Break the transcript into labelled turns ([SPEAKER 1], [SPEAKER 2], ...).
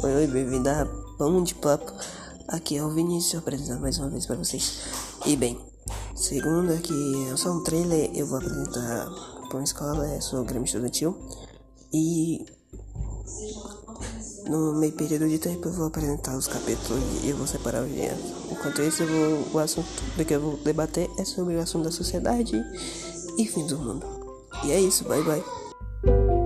[SPEAKER 1] Oi, oi, bem-vindo a Pão de Papo. Aqui é o Vinícius apresentando mais uma vez para vocês. E bem, segundo aqui é só um trailer, eu vou apresentar Pão escola, é, sou Grêmio Estudantil. E no meio período de tempo eu vou apresentar os capítulos e eu vou separar os dias. Enquanto isso, vou, o assunto do que eu vou debater é sobre o assunto da sociedade e fim do mundo. E é isso, bye bye.